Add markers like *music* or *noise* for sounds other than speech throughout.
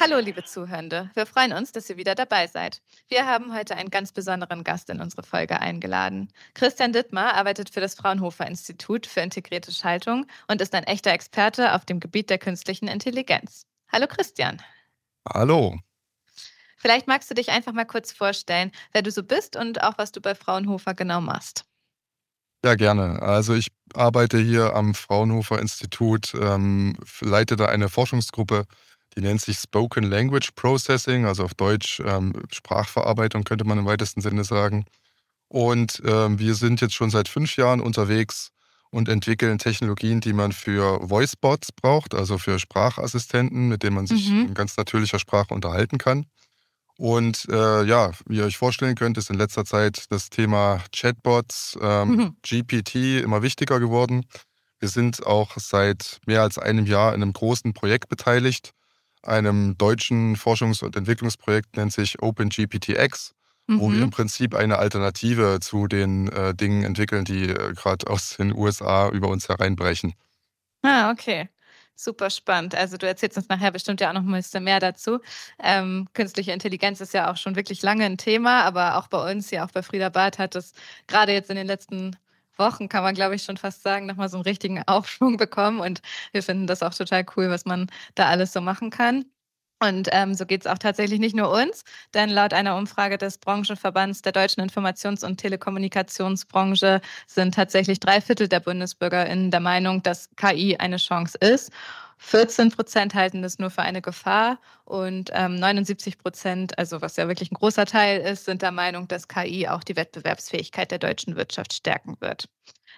Hallo, liebe Zuhörende. Wir freuen uns, dass ihr wieder dabei seid. Wir haben heute einen ganz besonderen Gast in unsere Folge eingeladen. Christian Dittmar arbeitet für das Fraunhofer Institut für integrierte Schaltung und ist ein echter Experte auf dem Gebiet der künstlichen Intelligenz. Hallo, Christian. Hallo. Vielleicht magst du dich einfach mal kurz vorstellen, wer du so bist und auch was du bei Fraunhofer genau machst. Ja, gerne. Also ich arbeite hier am Fraunhofer Institut, ähm, leite da eine Forschungsgruppe die nennt sich Spoken Language Processing, also auf Deutsch ähm, Sprachverarbeitung könnte man im weitesten Sinne sagen. Und ähm, wir sind jetzt schon seit fünf Jahren unterwegs und entwickeln Technologien, die man für Voicebots braucht, also für Sprachassistenten, mit denen man sich mhm. in ganz natürlicher Sprache unterhalten kann. Und äh, ja, wie ihr euch vorstellen könnt, ist in letzter Zeit das Thema Chatbots, ähm, mhm. GPT immer wichtiger geworden. Wir sind auch seit mehr als einem Jahr in einem großen Projekt beteiligt, einem deutschen Forschungs- und Entwicklungsprojekt, nennt sich OpenGPTX, mhm. wo wir mhm. im Prinzip eine Alternative zu den äh, Dingen entwickeln, die äh, gerade aus den USA über uns hereinbrechen. Ah, okay. Super spannend. Also du erzählst uns nachher bestimmt ja auch noch ein bisschen mehr dazu. Ähm, künstliche Intelligenz ist ja auch schon wirklich lange ein Thema, aber auch bei uns, ja auch bei Frieda Barth hat es gerade jetzt in den letzten Wochen, kann man glaube ich schon fast sagen, nochmal so einen richtigen *laughs* Aufschwung bekommen. Und wir finden das auch total cool, was man da alles so machen kann. Und ähm, so geht es auch tatsächlich nicht nur uns, denn laut einer Umfrage des Branchenverbands der deutschen Informations- und Telekommunikationsbranche sind tatsächlich drei Viertel der BundesbürgerInnen der Meinung, dass KI eine Chance ist. 14 Prozent halten das nur für eine Gefahr und ähm, 79 Prozent, also was ja wirklich ein großer Teil ist, sind der Meinung, dass KI auch die Wettbewerbsfähigkeit der deutschen Wirtschaft stärken wird.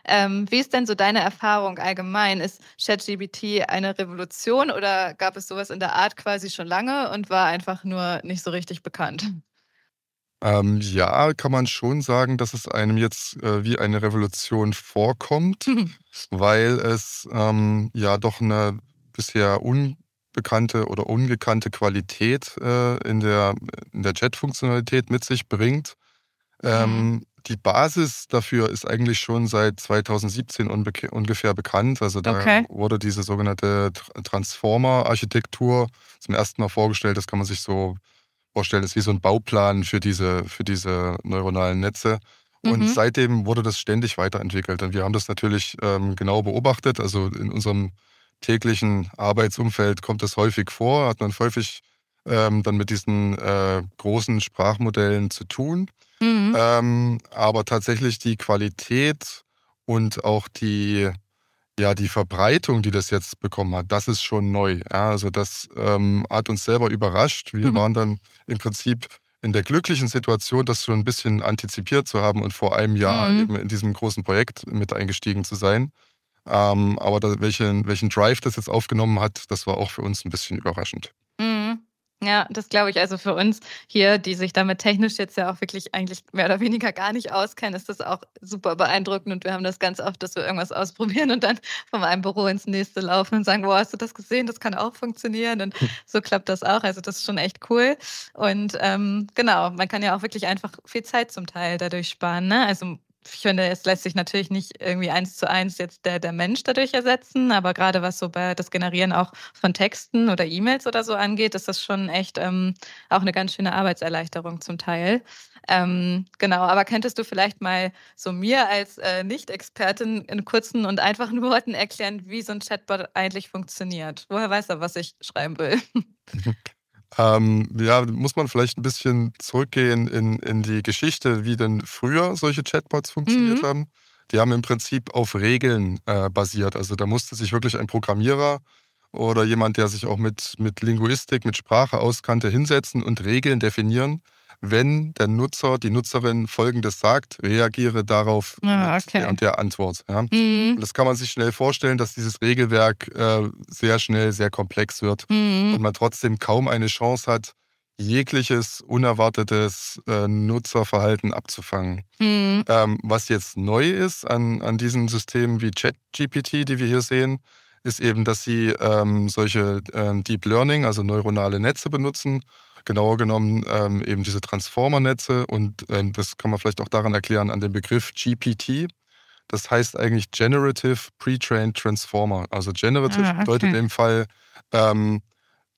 Ähm, wie ist denn so deine Erfahrung allgemein? Ist ChatGBT eine Revolution oder gab es sowas in der Art quasi schon lange und war einfach nur nicht so richtig bekannt? Ähm, ja, kann man schon sagen, dass es einem jetzt äh, wie eine Revolution vorkommt, *laughs* weil es ähm, ja doch eine bisher unbekannte oder ungekannte Qualität äh, in der, in der Chat-Funktionalität mit sich bringt. Ähm, mhm. Die Basis dafür ist eigentlich schon seit 2017 ungefähr bekannt. Also da okay. wurde diese sogenannte Transformer-Architektur zum ersten Mal vorgestellt. Das kann man sich so vorstellen, das ist wie so ein Bauplan für diese, für diese neuronalen Netze. Und mhm. seitdem wurde das ständig weiterentwickelt. Und wir haben das natürlich ähm, genau beobachtet. Also in unserem täglichen Arbeitsumfeld kommt das häufig vor, hat man häufig ähm, dann mit diesen äh, großen Sprachmodellen zu tun. Mhm. Ähm, aber tatsächlich die Qualität und auch die, ja, die Verbreitung, die das jetzt bekommen hat, das ist schon neu. Ja, also das ähm, hat uns selber überrascht. Wir mhm. waren dann im Prinzip in der glücklichen Situation, das schon ein bisschen antizipiert zu haben und vor einem Jahr mhm. eben in diesem großen Projekt mit eingestiegen zu sein. Ähm, aber da, welchen, welchen Drive das jetzt aufgenommen hat, das war auch für uns ein bisschen überraschend. Mhm. Ja, das glaube ich. Also für uns hier, die sich damit technisch jetzt ja auch wirklich eigentlich mehr oder weniger gar nicht auskennen, ist das auch super beeindruckend. Und wir haben das ganz oft, dass wir irgendwas ausprobieren und dann von einem Büro ins nächste laufen und sagen, wow, hast du das gesehen? Das kann auch funktionieren. Und so klappt das auch. Also das ist schon echt cool. Und ähm, genau, man kann ja auch wirklich einfach viel Zeit zum Teil dadurch sparen. Ne? Also ich finde, es lässt sich natürlich nicht irgendwie eins zu eins jetzt der, der Mensch dadurch ersetzen, aber gerade was so bei das Generieren auch von Texten oder E-Mails oder so angeht, ist das schon echt ähm, auch eine ganz schöne Arbeitserleichterung zum Teil. Ähm, genau, aber könntest du vielleicht mal so mir als äh, Nicht-Expertin in kurzen und einfachen *laughs* Worten erklären, wie so ein Chatbot eigentlich funktioniert? Woher weiß er, was ich schreiben will? *laughs* Ähm, ja, muss man vielleicht ein bisschen zurückgehen in, in die Geschichte, wie denn früher solche Chatbots funktioniert mhm. haben. Die haben im Prinzip auf Regeln äh, basiert. Also da musste sich wirklich ein Programmierer oder jemand, der sich auch mit, mit Linguistik, mit Sprache auskannte, hinsetzen und Regeln definieren, wenn der Nutzer, die Nutzerin Folgendes sagt, reagiere darauf ah, okay. und der Antwort. Ja. Mhm. das kann man sich schnell vorstellen, dass dieses Regelwerk äh, sehr schnell sehr komplex wird mhm. und man trotzdem kaum eine Chance hat, jegliches unerwartetes äh, Nutzerverhalten abzufangen. Mhm. Ähm, was jetzt neu ist an, an diesen Systemen wie ChatGPT, die wir hier sehen, ist eben, dass sie ähm, solche ähm, Deep Learning, also neuronale Netze benutzen genauer genommen ähm, eben diese Transformer-Netze und ähm, das kann man vielleicht auch daran erklären an dem Begriff GPT. Das heißt eigentlich Generative Pre-Trained Transformer. Also Generative ah, okay. bedeutet im Fall, ähm,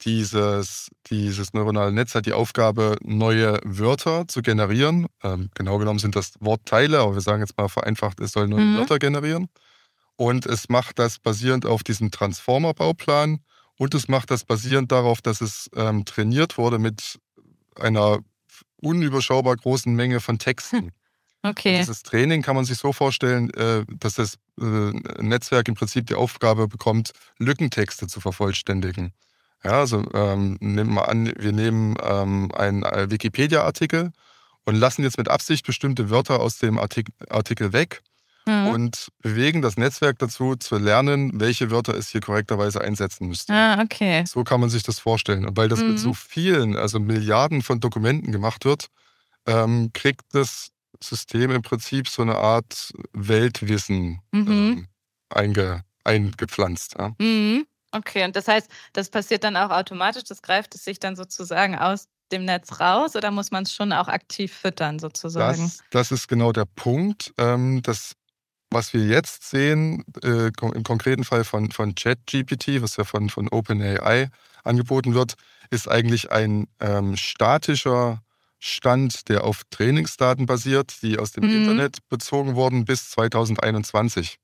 dieses, dieses neuronale Netz hat die Aufgabe, neue Wörter zu generieren. Ähm, genau genommen sind das Wortteile, aber wir sagen jetzt mal vereinfacht, es soll neue mhm. Wörter generieren. Und es macht das basierend auf diesem Transformer-Bauplan und es macht das basierend darauf, dass es ähm, trainiert wurde mit einer unüberschaubar großen Menge von Texten. *laughs* Okay. Und dieses Training kann man sich so vorstellen, äh, dass das äh, Netzwerk im Prinzip die Aufgabe bekommt, Lückentexte zu vervollständigen. Ja, also ähm, nehmen wir an, wir nehmen ähm, einen äh, Wikipedia-Artikel und lassen jetzt mit Absicht bestimmte Wörter aus dem Artikel, Artikel weg mhm. und bewegen das Netzwerk dazu, zu lernen, welche Wörter es hier korrekterweise einsetzen müsste. Ah, okay. So kann man sich das vorstellen. Und weil das mhm. mit so mhm. vielen, also Milliarden von Dokumenten gemacht wird, ähm, kriegt das System im Prinzip so eine Art Weltwissen mhm. ähm, einge, eingepflanzt. Ja? Mhm. Okay, und das heißt, das passiert dann auch automatisch, das greift es sich dann sozusagen aus dem Netz raus oder muss man es schon auch aktiv füttern sozusagen? Das, das ist genau der Punkt. Ähm, das was wir jetzt sehen, äh, im konkreten Fall von, von ChatGPT, was ja von, von OpenAI angeboten wird, ist eigentlich ein ähm, statischer Stand, der auf Trainingsdaten basiert, die aus dem mhm. Internet bezogen wurden bis 2021.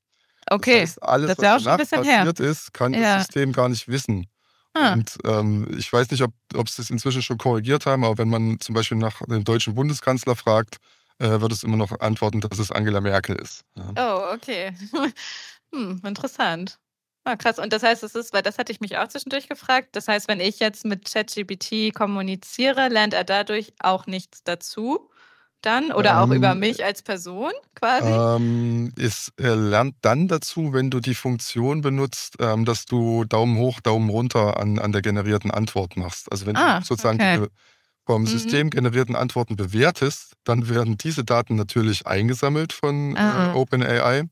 Okay, das heißt, alles, das ist was danach passiert her. ist, kann ja. das System gar nicht wissen. Ah. Und ähm, ich weiß nicht, ob, ob sie es inzwischen schon korrigiert haben, aber wenn man zum Beispiel nach dem deutschen Bundeskanzler fragt, äh, wird es immer noch antworten, dass es Angela Merkel ist. Ja. Oh, okay. *laughs* hm, interessant. Ah, krass. Und das heißt, es ist, weil das hatte ich mich auch zwischendurch gefragt. Das heißt, wenn ich jetzt mit ChatGPT kommuniziere, lernt er dadurch auch nichts dazu? Dann oder ähm, auch über ähm, mich als Person quasi? Ähm, es, er lernt dann dazu, wenn du die Funktion benutzt, ähm, dass du Daumen hoch, Daumen runter an, an der generierten Antwort machst. Also wenn ah, du sozusagen okay. Vom mhm. System generierten Antworten bewertest, dann werden diese Daten natürlich eingesammelt von äh, OpenAI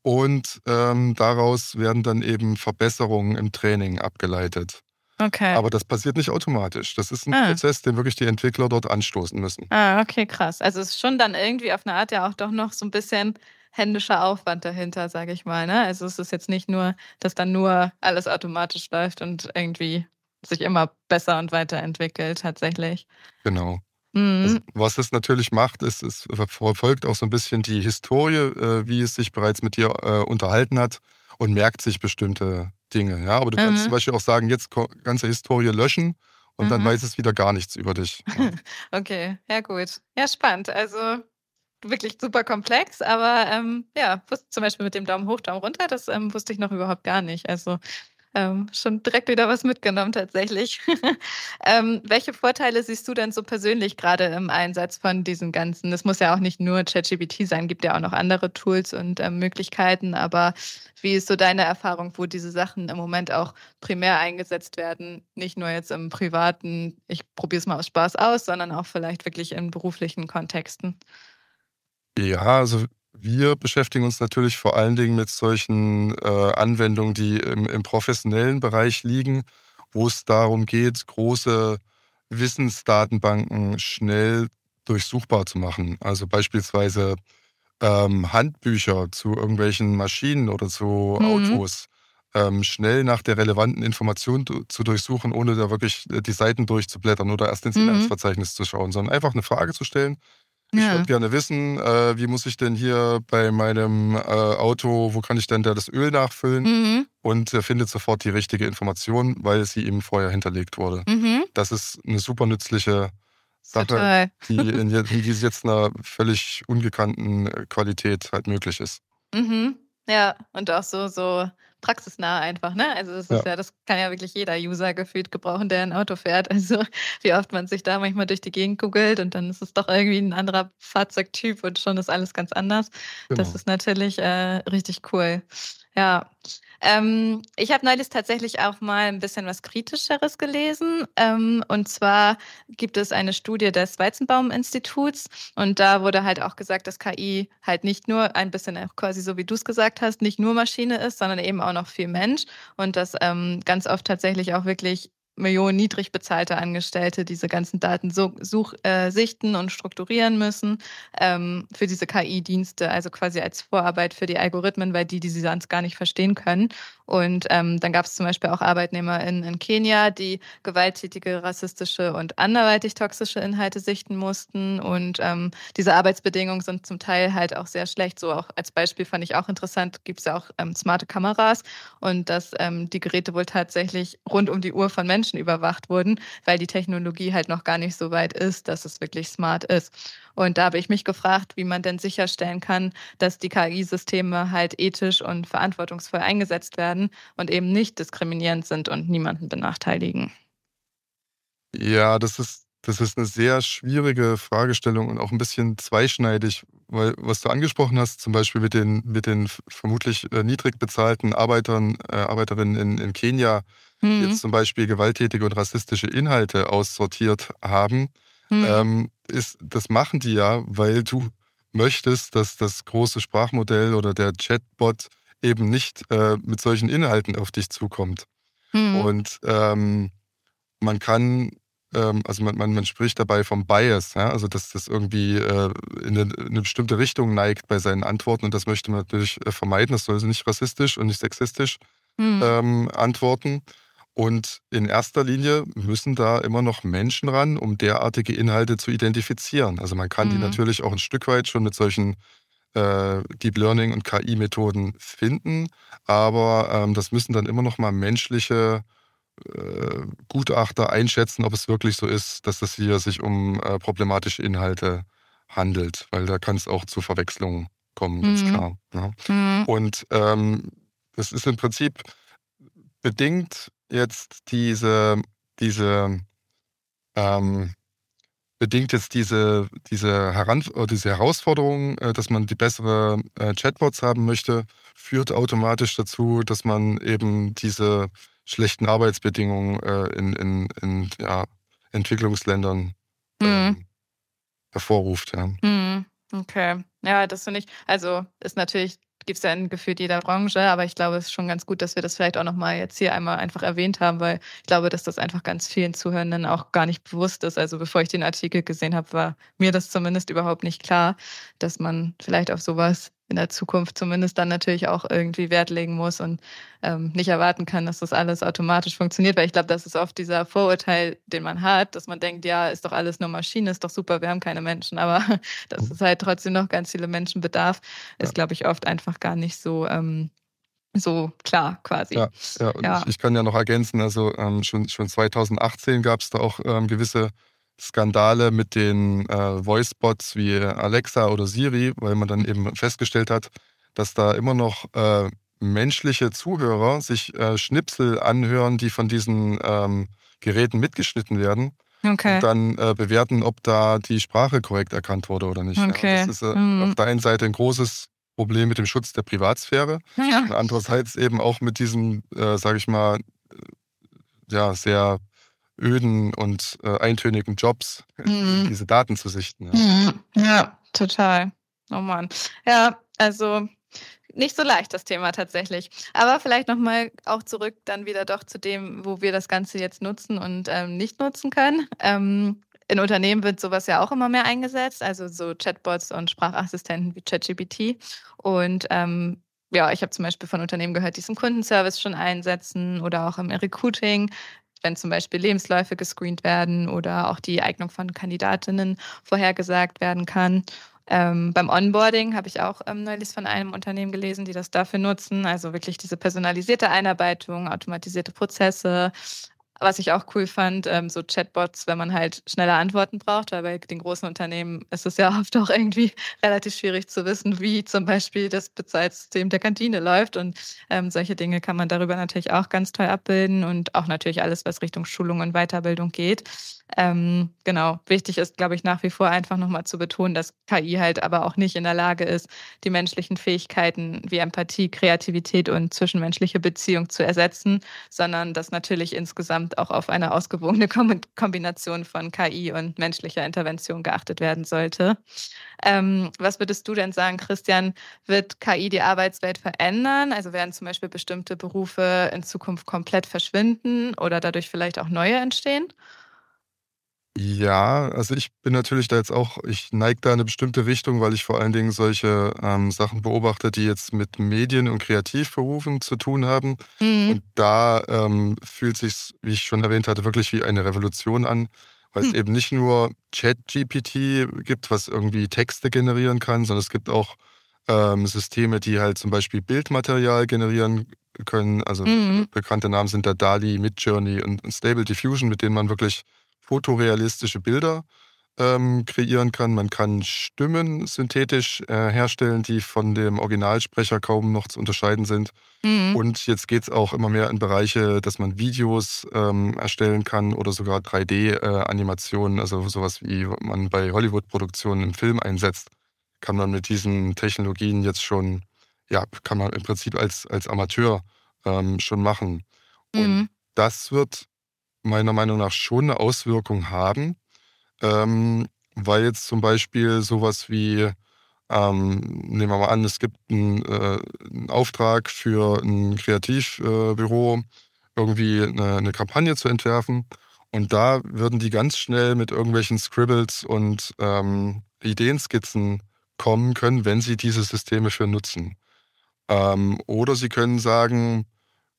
und ähm, daraus werden dann eben Verbesserungen im Training abgeleitet. Okay. Aber das passiert nicht automatisch. Das ist ein ah. Prozess, den wirklich die Entwickler dort anstoßen müssen. Ah, okay, krass. Also es ist schon dann irgendwie auf eine Art ja auch doch noch so ein bisschen händischer Aufwand dahinter, sage ich mal. Ne? Also es ist jetzt nicht nur, dass dann nur alles automatisch läuft und irgendwie sich immer besser und weiterentwickelt, tatsächlich. Genau. Mhm. Also, was es natürlich macht, ist, es verfolgt auch so ein bisschen die Historie, äh, wie es sich bereits mit dir äh, unterhalten hat und merkt sich bestimmte Dinge. Ja? Aber du mhm. kannst zum Beispiel auch sagen, jetzt ganze Historie löschen und mhm. dann weiß es wieder gar nichts über dich. Ja. *laughs* okay, ja gut. Ja, spannend. Also wirklich super komplex, aber ähm, ja, zum Beispiel mit dem Daumen hoch, Daumen runter, das ähm, wusste ich noch überhaupt gar nicht. Also ähm, schon direkt wieder was mitgenommen tatsächlich. *laughs* ähm, welche Vorteile siehst du denn so persönlich gerade im Einsatz von diesen ganzen? Es muss ja auch nicht nur ChatGPT sein, gibt ja auch noch andere Tools und ähm, Möglichkeiten. Aber wie ist so deine Erfahrung, wo diese Sachen im Moment auch primär eingesetzt werden? Nicht nur jetzt im privaten, ich probiere es mal aus Spaß aus, sondern auch vielleicht wirklich in beruflichen Kontexten. Ja, also wir beschäftigen uns natürlich vor allen Dingen mit solchen äh, Anwendungen, die im, im, professionellen Bereich liegen, wo es darum geht, große Wissensdatenbanken schnell durchsuchbar zu machen. Also beispielsweise ähm, Handbücher zu irgendwelchen Maschinen oder zu mhm. Autos ähm, schnell nach der relevanten Information zu durchsuchen, ohne da wirklich äh, die Seiten durchzublättern oder erst ins mhm. Inhaltsverzeichnis zu schauen, sondern einfach eine Frage zu stellen ich würde gerne wissen, äh, wie muss ich denn hier bei meinem äh, Auto, wo kann ich denn da das Öl nachfüllen? Mhm. Und er findet sofort die richtige Information, weil sie ihm vorher hinterlegt wurde. Mhm. Das ist eine super nützliche Sache, die, in, die jetzt einer völlig ungekannten äh, Qualität halt möglich ist. Mhm. Ja, und auch so, so praxisnah einfach, ne? Also das ist ja. ja, das kann ja wirklich jeder User gefühlt gebrauchen, der ein Auto fährt. Also *laughs* wie oft man sich da manchmal durch die Gegend googelt und dann ist es doch irgendwie ein anderer Fahrzeugtyp und schon ist alles ganz anders. Genau. Das ist natürlich äh, richtig cool. Ja. Ähm, ich habe neulich tatsächlich auch mal ein bisschen was Kritischeres gelesen. Ähm, und zwar gibt es eine Studie des Weizenbaum-Instituts. Und da wurde halt auch gesagt, dass KI halt nicht nur ein bisschen quasi so wie du es gesagt hast, nicht nur Maschine ist, sondern eben auch noch viel Mensch. Und dass ähm, ganz oft tatsächlich auch wirklich Millionen niedrig bezahlte Angestellte diese ganzen Daten so, such, äh, sichten und strukturieren müssen ähm, für diese KI-Dienste, also quasi als Vorarbeit für die Algorithmen, weil die, die sie sonst gar nicht verstehen können. Und ähm, dann gab es zum Beispiel auch Arbeitnehmer in, in Kenia, die gewalttätige, rassistische und anderweitig toxische Inhalte sichten mussten. Und ähm, diese Arbeitsbedingungen sind zum Teil halt auch sehr schlecht. So auch als Beispiel fand ich auch interessant, gibt es ja auch ähm, smarte Kameras und dass ähm, die Geräte wohl tatsächlich rund um die Uhr von Menschen überwacht wurden, weil die Technologie halt noch gar nicht so weit ist, dass es wirklich smart ist. Und da habe ich mich gefragt, wie man denn sicherstellen kann, dass die KI-Systeme halt ethisch und verantwortungsvoll eingesetzt werden und eben nicht diskriminierend sind und niemanden benachteiligen. Ja, das ist, das ist eine sehr schwierige Fragestellung und auch ein bisschen zweischneidig, weil was du angesprochen hast, zum Beispiel mit den, mit den vermutlich äh, niedrig bezahlten Arbeitern, äh, Arbeiterinnen in, in Kenia, mhm. die jetzt zum Beispiel gewalttätige und rassistische Inhalte aussortiert haben, mhm. ähm, ist, das machen die ja, weil du möchtest, dass das große Sprachmodell oder der Chatbot eben nicht äh, mit solchen Inhalten auf dich zukommt. Mhm. Und ähm, man kann, ähm, also man, man, man, spricht dabei vom Bias, ja? also dass das irgendwie äh, in, eine, in, eine, bestimmte Richtung neigt bei seinen Antworten und das möchte man natürlich äh, vermeiden. Das soll also nicht rassistisch und nicht sexistisch mhm. antworten. Und in erster Linie müssen da immer noch Menschen ran, um derartige Inhalte zu identifizieren. Also man kann mhm. die natürlich auch ein Stück weit schon mit solchen äh, Deep Learning und KI-Methoden finden, aber ähm, das müssen dann immer noch mal menschliche äh, Gutachter einschätzen, ob es wirklich so ist, dass es hier sich um äh, problematische Inhalte handelt, weil da kann es auch zu Verwechslungen kommen, ganz mhm. klar. Ja. Mhm. Und ähm, das ist im Prinzip bedingt jetzt diese, diese ähm, bedingt jetzt diese, diese, Heran diese Herausforderung, äh, dass man die bessere äh, Chatbots haben möchte, führt automatisch dazu, dass man eben diese schlechten Arbeitsbedingungen äh, in, in, in ja, Entwicklungsländern mhm. ähm, hervorruft. Ja. Mhm. Okay. Ja, das finde ich, also ist natürlich gibt es ja in gefühlt jeder Branche, aber ich glaube, es ist schon ganz gut, dass wir das vielleicht auch nochmal jetzt hier einmal einfach erwähnt haben, weil ich glaube, dass das einfach ganz vielen Zuhörenden auch gar nicht bewusst ist. Also bevor ich den Artikel gesehen habe, war mir das zumindest überhaupt nicht klar, dass man vielleicht auf sowas in der Zukunft zumindest dann natürlich auch irgendwie Wert legen muss und ähm, nicht erwarten kann, dass das alles automatisch funktioniert, weil ich glaube, das ist oft dieser Vorurteil, den man hat, dass man denkt, ja, ist doch alles nur Maschine, ist doch super, wir haben keine Menschen, aber *laughs* dass es halt trotzdem noch ganz viele Menschen bedarf, ist, glaube ich, oft einfach gar nicht so ähm, so klar quasi. Ja, ja, ja. Ich, ich, kann ja noch ergänzen, also ähm, schon, schon 2018 gab es da auch ähm, gewisse Skandale mit den äh, Voice-Bots wie Alexa oder Siri, weil man dann eben festgestellt hat, dass da immer noch äh, menschliche Zuhörer sich äh, Schnipsel anhören, die von diesen ähm, Geräten mitgeschnitten werden. Okay. Und dann äh, bewerten, ob da die Sprache korrekt erkannt wurde oder nicht. Okay. Ja, das ist äh, mhm. auf der einen Seite ein großes Problem mit dem Schutz der Privatsphäre. Ja. Andererseits eben auch mit diesem, äh, sage ich mal, äh, ja, sehr öden und äh, eintönigen Jobs, mhm. diese Daten zu sichten. Ja. Mhm. ja, total. Oh Mann. Ja, also nicht so leicht das Thema tatsächlich. Aber vielleicht nochmal auch zurück dann wieder doch zu dem, wo wir das Ganze jetzt nutzen und ähm, nicht nutzen können. Ähm, in Unternehmen wird sowas ja auch immer mehr eingesetzt, also so Chatbots und Sprachassistenten wie ChatGPT. Und ähm, ja, ich habe zum Beispiel von Unternehmen gehört, die es im Kundenservice schon einsetzen oder auch im Recruiting wenn zum Beispiel Lebensläufe gescreent werden oder auch die Eignung von Kandidatinnen vorhergesagt werden kann. Ähm, beim Onboarding habe ich auch ähm, neulich von einem Unternehmen gelesen, die das dafür nutzen. Also wirklich diese personalisierte Einarbeitung, automatisierte Prozesse, was ich auch cool fand, ähm, so Chatbots, wenn man halt schneller Antworten braucht, weil bei den großen Unternehmen ist es ja *laughs* oft auch irgendwie relativ schwierig zu wissen, wie zum Beispiel das Bezahlsystem der Kantine läuft. Und ähm, solche Dinge kann man darüber natürlich auch ganz toll abbilden und auch natürlich alles, was Richtung Schulung und Weiterbildung geht. Ähm, genau, wichtig ist, glaube ich, nach wie vor einfach nochmal zu betonen, dass KI halt aber auch nicht in der Lage ist, die menschlichen Fähigkeiten wie Empathie, Kreativität und zwischenmenschliche Beziehung zu ersetzen, sondern dass natürlich insgesamt auch auf eine ausgewogene Kombination von KI und menschlicher Intervention geachtet werden sollte. Ähm, was würdest du denn sagen, Christian? Wird KI die Arbeitswelt verändern? Also werden zum Beispiel bestimmte Berufe in Zukunft komplett verschwinden oder dadurch vielleicht auch neue entstehen? Ja, also ich bin natürlich da jetzt auch, ich neige da in eine bestimmte Richtung, weil ich vor allen Dingen solche ähm, Sachen beobachte, die jetzt mit Medien und Kreativberufen zu tun haben. Mhm. Und da ähm, fühlt sich, wie ich schon erwähnt hatte, wirklich wie eine Revolution an, weil es Hm. eben nicht nur ChatGPT gibt, was irgendwie Texte generieren kann, sondern es gibt auch ähm, Systeme, die halt zum Beispiel Bildmaterial generieren können. Also Mhm. bekannte Namen sind da DALI, Midjourney und, und Stable Diffusion, mit denen man wirklich fotorealistische Bilder ähm, kreieren kann. Man kann Stimmen synthetisch äh, herstellen, die von dem Originalsprecher kaum noch zu unterscheiden sind. Mhm. Und jetzt geht es auch immer mehr in Bereiche, dass man Videos ähm, erstellen kann oder sogar 3D-Animationen, also sowas wie man bei Hollywood-Produktionen im Film einsetzt, kann man mit diesen Technologien jetzt schon, ja, kann man im Prinzip als, als Amateur ähm, schon machen. Und Mhm. das wird meiner Meinung nach schon eine Auswirkung haben, ähm, weil jetzt zum Beispiel sowas wie, ähm, nehmen wir mal an, es gibt einen, äh, einen Auftrag für ein Kreativbüro, irgendwie eine, eine Kampagne zu entwerfen. Und da würden die ganz schnell mit irgendwelchen Scribbles und ähm, Ideenskizzen kommen können, wenn sie diese Systeme für nutzen. Ähm, oder sie können sagen,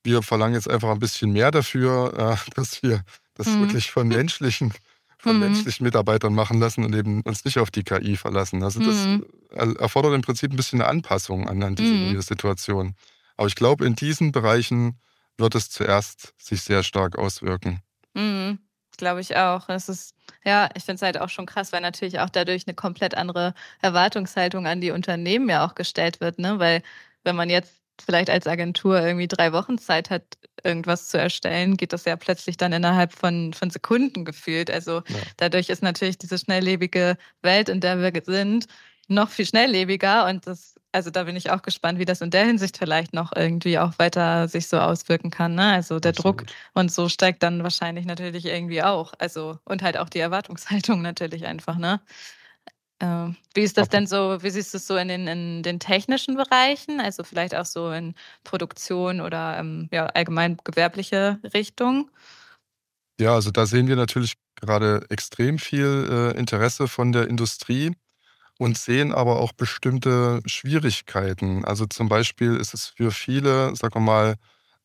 wir verlangen jetzt einfach ein bisschen mehr dafür, äh, dass wir das Mhm. wirklich von *laughs* menschlichen, von Mhm. menschlichen Mitarbeitern machen lassen und eben uns nicht auf die KI verlassen. Also das Mhm. er- erfordert im Prinzip ein bisschen eine Anpassung an, an diese Mhm. neue Situation. Aber ich glaube, in diesen Bereichen wird es zuerst sich sehr stark auswirken. Mhm. Glaube ich auch. Es ist, ja, ich finde es halt auch schon krass, weil natürlich auch dadurch eine komplett andere Erwartungshaltung an die Unternehmen ja auch gestellt wird, ne? Weil wenn man jetzt vielleicht als Agentur irgendwie drei Wochen Zeit hat, irgendwas zu erstellen, geht das ja plötzlich dann innerhalb von, von Sekunden gefühlt. Also Ja. dadurch ist natürlich diese schnelllebige Welt, in der wir sind, noch viel schnelllebiger und das, also da bin ich auch gespannt, wie das in der Hinsicht vielleicht noch irgendwie auch weiter sich so auswirken kann. Ne? Also der Druck Absolut. und so steigt dann wahrscheinlich natürlich irgendwie auch. Also, und halt auch die Erwartungshaltung natürlich einfach, ne? Ähm, wie ist das Ab- denn so, wie siehst du es so in den, in den technischen Bereichen? Also vielleicht auch so in Produktion oder ähm, ja, allgemein gewerbliche Richtung? Ja, also da sehen wir natürlich gerade extrem viel äh, Interesse von der Industrie und sehen aber auch bestimmte Schwierigkeiten. Also zum Beispiel ist es für viele, sagen wir mal,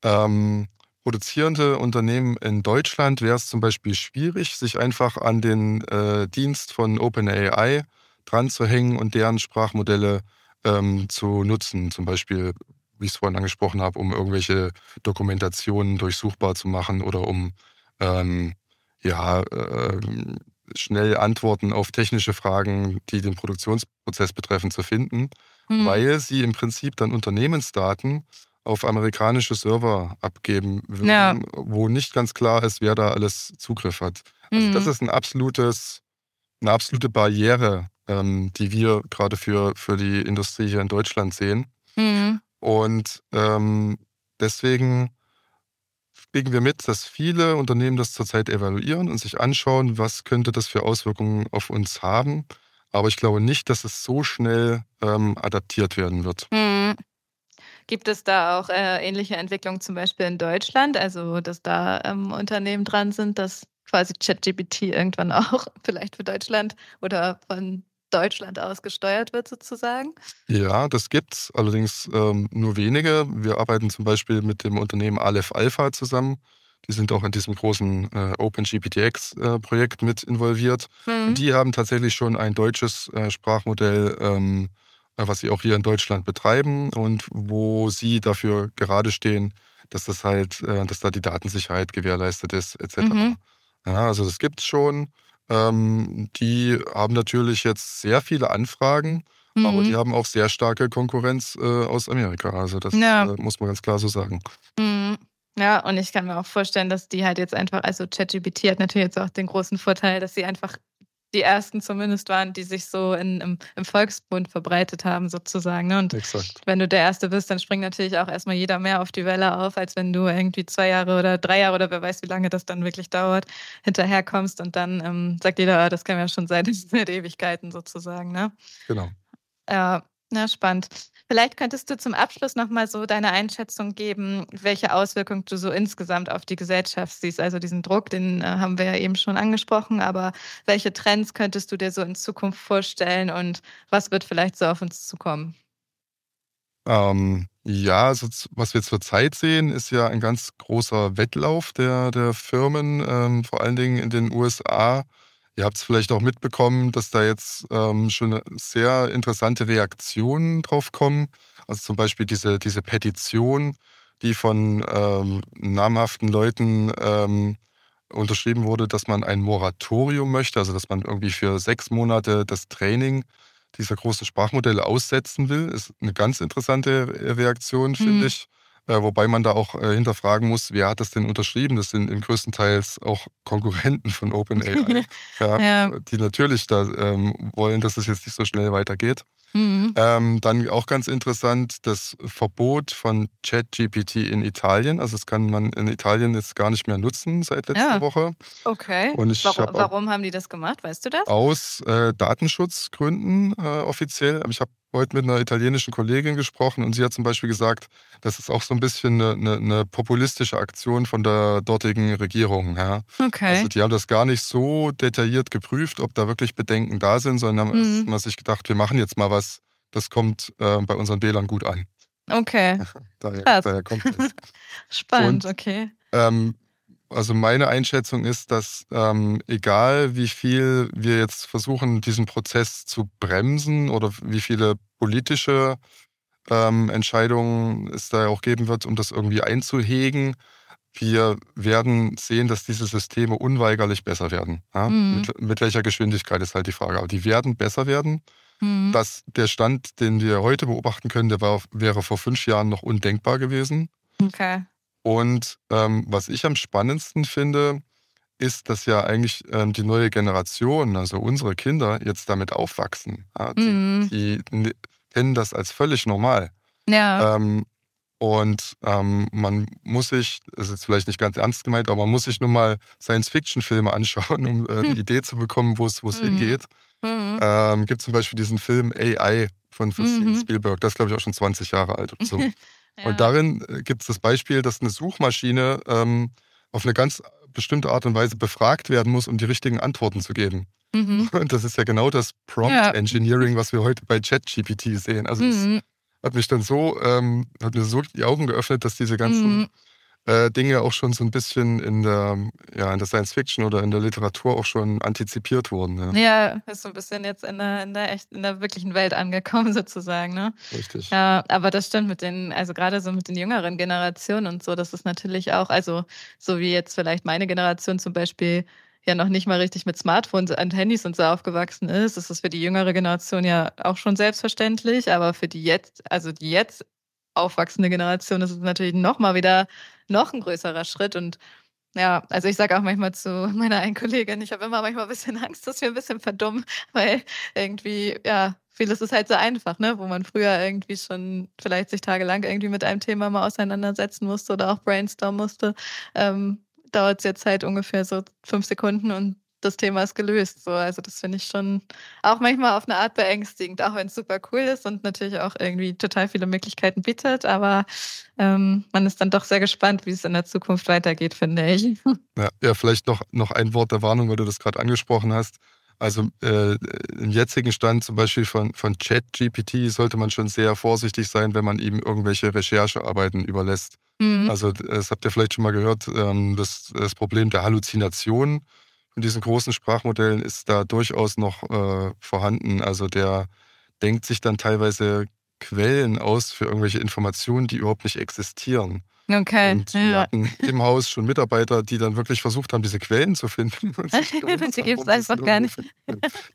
ähm, produzierende Unternehmen in Deutschland wäre es zum Beispiel schwierig, sich einfach an den äh, Dienst von OpenAI dran zu hängen und deren Sprachmodelle ähm, zu nutzen. Zum Beispiel, wie ich es vorhin angesprochen habe, um irgendwelche Dokumentationen durchsuchbar zu machen oder um ähm, ja, ähm, schnell Antworten auf technische Fragen, die den Produktionsprozess betreffen, zu finden, Hm. weil sie im Prinzip dann Unternehmensdaten auf amerikanische Server abgeben würden, Ja. wo nicht ganz klar ist, wer da alles Zugriff hat. Also das Mhm. ist ein absolutes, eine absolute Barriere, ähm, die wir gerade für, für die Industrie hier in Deutschland sehen. Mhm. Und ähm, deswegen kriegen wir mit, dass viele Unternehmen das zurzeit evaluieren und sich anschauen, was könnte das für Auswirkungen auf uns haben. Aber ich glaube nicht, dass es so schnell ähm, adaptiert werden wird. Mhm. Gibt es da auch äh, ähnliche Entwicklungen zum Beispiel in Deutschland? Also, dass da ähm, Unternehmen dran sind, dass quasi ChatGPT irgendwann auch *laughs* vielleicht für Deutschland oder von Deutschland aus gesteuert wird, sozusagen? Ja, das gibt's, allerdings ähm, nur wenige. Wir arbeiten zum Beispiel mit dem Unternehmen Aleph Alpha zusammen. Die sind auch in diesem großen äh, OpenGPTX-Projekt mit involviert. Mhm. Die haben tatsächlich schon ein deutsches äh, Sprachmodell, ähm, äh, was sie auch hier in Deutschland betreiben und wo sie dafür gerade stehen, dass das halt, äh, dass da die Datensicherheit gewährleistet ist, etc. Mhm. Ja, also das gibt's schon. Ähm, die haben natürlich jetzt sehr viele Anfragen, aber die Mhm. haben auch sehr starke Konkurrenz äh, aus Amerika. Also das Ja. äh, muss man ganz klar so sagen. Mhm. Ja, und ich kann mir auch vorstellen, dass die halt jetzt einfach, also ChatGPT hat natürlich jetzt auch den großen Vorteil, dass sie einfach die ersten zumindest waren, die sich so in, im, im Volksbund verbreitet haben, sozusagen. Ne? Und Exakt. wenn du der Erste bist, dann springt natürlich auch erstmal jeder mehr auf die Welle auf, als wenn du irgendwie zwei Jahre oder drei Jahre oder wer weiß, wie lange das dann wirklich dauert, hinterherkommst und dann ähm, sagt jeder, ah, das kennen wir schon seit, *laughs* seit Ewigkeiten sozusagen. Ne? Genau. Ja, na, spannend. Vielleicht könntest du zum Abschluss nochmal so deine Einschätzung geben, welche Auswirkungen du so insgesamt auf die Gesellschaft siehst. Also diesen Druck, den äh, haben wir ja eben schon angesprochen, aber welche Trends könntest du dir so in Zukunft vorstellen und was wird vielleicht so auf uns zukommen? Ähm, ja, also was wir zurzeit sehen, ist ja ein ganz großer Wettlauf der, der Firmen, ähm, vor allen Dingen in den USA Ihr habt es vielleicht auch mitbekommen, dass da jetzt ähm, schon sehr interessante Reaktionen drauf kommen. Also zum Beispiel diese, diese Petition, die von ähm, namhaften Leuten ähm, unterschrieben wurde, dass man ein Moratorium möchte, also dass man irgendwie für sechs Monate das Training dieser großen Sprachmodelle aussetzen will. Ist eine ganz interessante Reaktion, finde mhm. ich. Äh, wobei man da auch äh, hinterfragen muss, wer hat das denn unterschrieben? Das sind in größtenteils auch Konkurrenten von OpenAI, *laughs* ja, ja. die natürlich da ähm, wollen, dass es jetzt nicht so schnell weitergeht. Mhm. Ähm, dann auch ganz interessant das Verbot von ChatGPT in Italien. Also das kann man in Italien jetzt gar nicht mehr nutzen seit letzter ja. Woche. Okay. Und ich warum, hab warum haben die das gemacht? Weißt du das? Aus äh, Datenschutzgründen äh, offiziell. Aber ich habe heute mit einer italienischen Kollegin gesprochen und sie hat zum Beispiel gesagt, das ist auch so ein bisschen eine, eine, eine populistische Aktion von der dortigen Regierung. Ja. Okay. Also die haben das gar nicht so detailliert geprüft, ob da wirklich Bedenken da sind, sondern haben mhm. sich gedacht, wir machen jetzt mal was, das kommt äh, bei unseren Wählern gut an. Okay. *laughs* daher, daher kommt es. *laughs* Spannend, und, okay. Ähm, also meine Einschätzung ist, dass ähm, egal wie viel wir jetzt versuchen, diesen Prozess zu bremsen oder wie viele politische ähm, Entscheidungen es da auch geben wird, um das irgendwie einzuhegen, wir werden sehen, dass diese Systeme unweigerlich besser werden. Ja? Mhm. Mit, mit, welcher Geschwindigkeit ist halt die Frage. Aber die werden besser werden. Mhm. Dass der Stand, den wir heute beobachten können, der war, wäre vor fünf Jahren noch undenkbar gewesen. Okay. Und ähm, was ich am spannendsten finde, ist, dass ja eigentlich ähm, die neue Generation, also unsere Kinder, jetzt damit aufwachsen. Ja, die, mhm. die, kennen das als völlig normal. Ja. Ähm, und ähm, man muss sich, das ist jetzt vielleicht nicht ganz ernst gemeint, aber man muss sich nur mal Science-Fiction-Filme anschauen, um äh, die Idee zu bekommen, wo es mhm. hingeht. Mhm. Ähm, gibt zum Beispiel diesen Film AI von, von mhm. Spielberg, das ist glaube ich auch schon 20 Jahre alt oder so. *laughs* Und darin äh, gibt es das Beispiel, dass eine Suchmaschine ähm, auf eine ganz bestimmte Art und Weise befragt werden muss, um die richtigen Antworten zu geben. Mhm. *laughs* Und das ist ja genau das Prompt ja. Engineering, was wir heute bei ChatGPT sehen. Also mhm. das hat mich dann so, ähm, hat mir so die Augen geöffnet, dass diese ganzen mhm äh, Dinge auch schon so ein bisschen in der, ja, in der Science Fiction oder in der Literatur auch schon antizipiert wurden. Ja, ja ist so ein bisschen jetzt in der, in der echt, in der wirklichen Welt angekommen, *laughs* sozusagen. Ne? Richtig. Ja, aber das stimmt mit den, also gerade so mit den jüngeren Generationen und so, das ist natürlich auch, also so wie jetzt vielleicht meine Generation zum Beispiel ja noch nicht mal richtig mit Smartphones und Handys und so aufgewachsen ist, ist das für die jüngere Generation ja auch schon selbstverständlich, aber für die jetzt, also die jetzt aufwachsende Generation ist es natürlich noch mal wieder noch ein größerer Schritt. Und ja, also ich sage auch manchmal zu meiner einen Kollegin, ich habe immer manchmal ein bisschen Angst, dass wir ein bisschen verdummen, *laughs* weil irgendwie, ja, vieles ist halt so einfach, ne? Wo man früher irgendwie schon vielleicht sich tagelang irgendwie mit einem Thema mal auseinandersetzen musste oder auch brainstormen musste. Ähm, dauert es jetzt halt ungefähr so fünf Sekunden und das Thema ist gelöst. So. Also das finde ich schon auch manchmal auf eine Art beängstigend, auch wenn es super cool ist und natürlich auch irgendwie total viele Möglichkeiten bietet. Aber ähm, man ist dann doch sehr gespannt, wie es in der Zukunft weitergeht, finde ich. Ja, ja vielleicht noch, noch ein Wort der Warnung, weil du das gerade angesprochen hast. Also äh, im jetzigen Stand zum Beispiel von, von ChatGPT sollte man schon sehr vorsichtig sein, wenn man ihm irgendwelche Recherchearbeiten überlässt. Mhm. Also das habt ihr vielleicht schon mal gehört, ähm, das, das Problem der Halluzination in diesen großen Sprachmodellen ist da durchaus noch äh, vorhanden. Also der denkt sich dann teilweise Quellen aus für irgendwelche Informationen, die überhaupt nicht existieren. Okay. Und wir ja. hatten im Haus schon Mitarbeiter, die dann wirklich versucht haben, diese Quellen zu finden. *laughs* die gibt es *laughs* einfach gar nicht.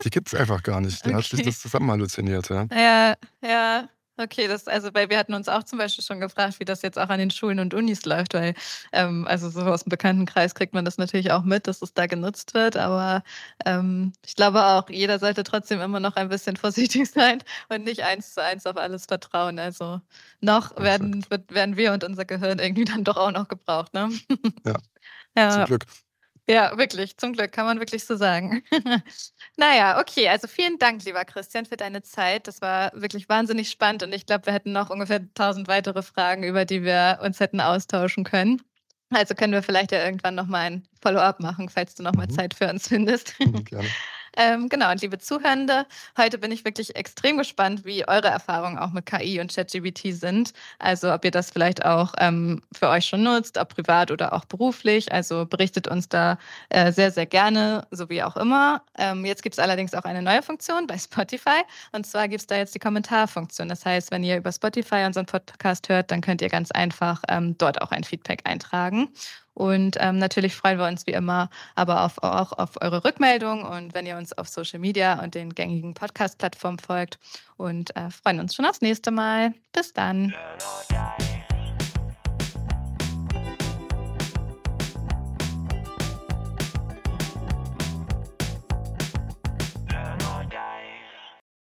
Die gibt es einfach gar nicht. Der okay. hat sich das zusammen halluziniert. Ja, ja. ja. Okay, das also, weil wir hatten uns auch zum Beispiel schon gefragt, wie das jetzt auch an den Schulen und Unis läuft, weil, ähm, also so aus dem Bekanntenkreis kriegt man das natürlich auch mit, dass es da genutzt wird. Aber ähm, ich glaube auch, jeder sollte trotzdem immer noch ein bisschen *laughs* vorsichtig sein und nicht eins zu eins auf alles vertrauen. Also noch werden, werden wir und unser Gehirn irgendwie dann doch auch noch gebraucht, ne? Ja. *laughs* ja. Zum Glück. Ja, wirklich. Zum Glück kann man wirklich so sagen. *laughs* naja, okay. Also vielen Dank, lieber Christian, für deine Zeit. Das war wirklich wahnsinnig spannend und ich glaube, wir hätten noch ungefähr tausend weitere Fragen, über die wir uns hätten austauschen können. Also können wir vielleicht ja irgendwann nochmal ein Follow-up machen, falls du nochmal mhm. Zeit für uns findest. Mhm, gerne. *laughs* Ähm, genau, und liebe Zuhörende, heute bin ich wirklich extrem gespannt, wie eure Erfahrungen auch mit KI und ChatGBT sind. Also ob ihr das vielleicht auch ähm, für euch schon nutzt, ob privat oder auch beruflich. Also berichtet uns da äh, sehr, sehr gerne, so wie auch immer. Ähm, jetzt gibt es allerdings auch eine neue Funktion bei *laughs* Spotify. Und zwar gibt es da jetzt die Kommentarfunktion. Das heißt, wenn ihr über Spotify unseren Podcast hört, dann könnt ihr ganz einfach ähm, dort auch ein Feedback eintragen. Und ähm, natürlich freuen wir uns wie immer aber auf, auch auf eure Rückmeldung und wenn ihr uns auf Social Media und den gängigen Podcast-Plattformen folgt und äh, freuen uns schon aufs nächste Mal. Bis dann.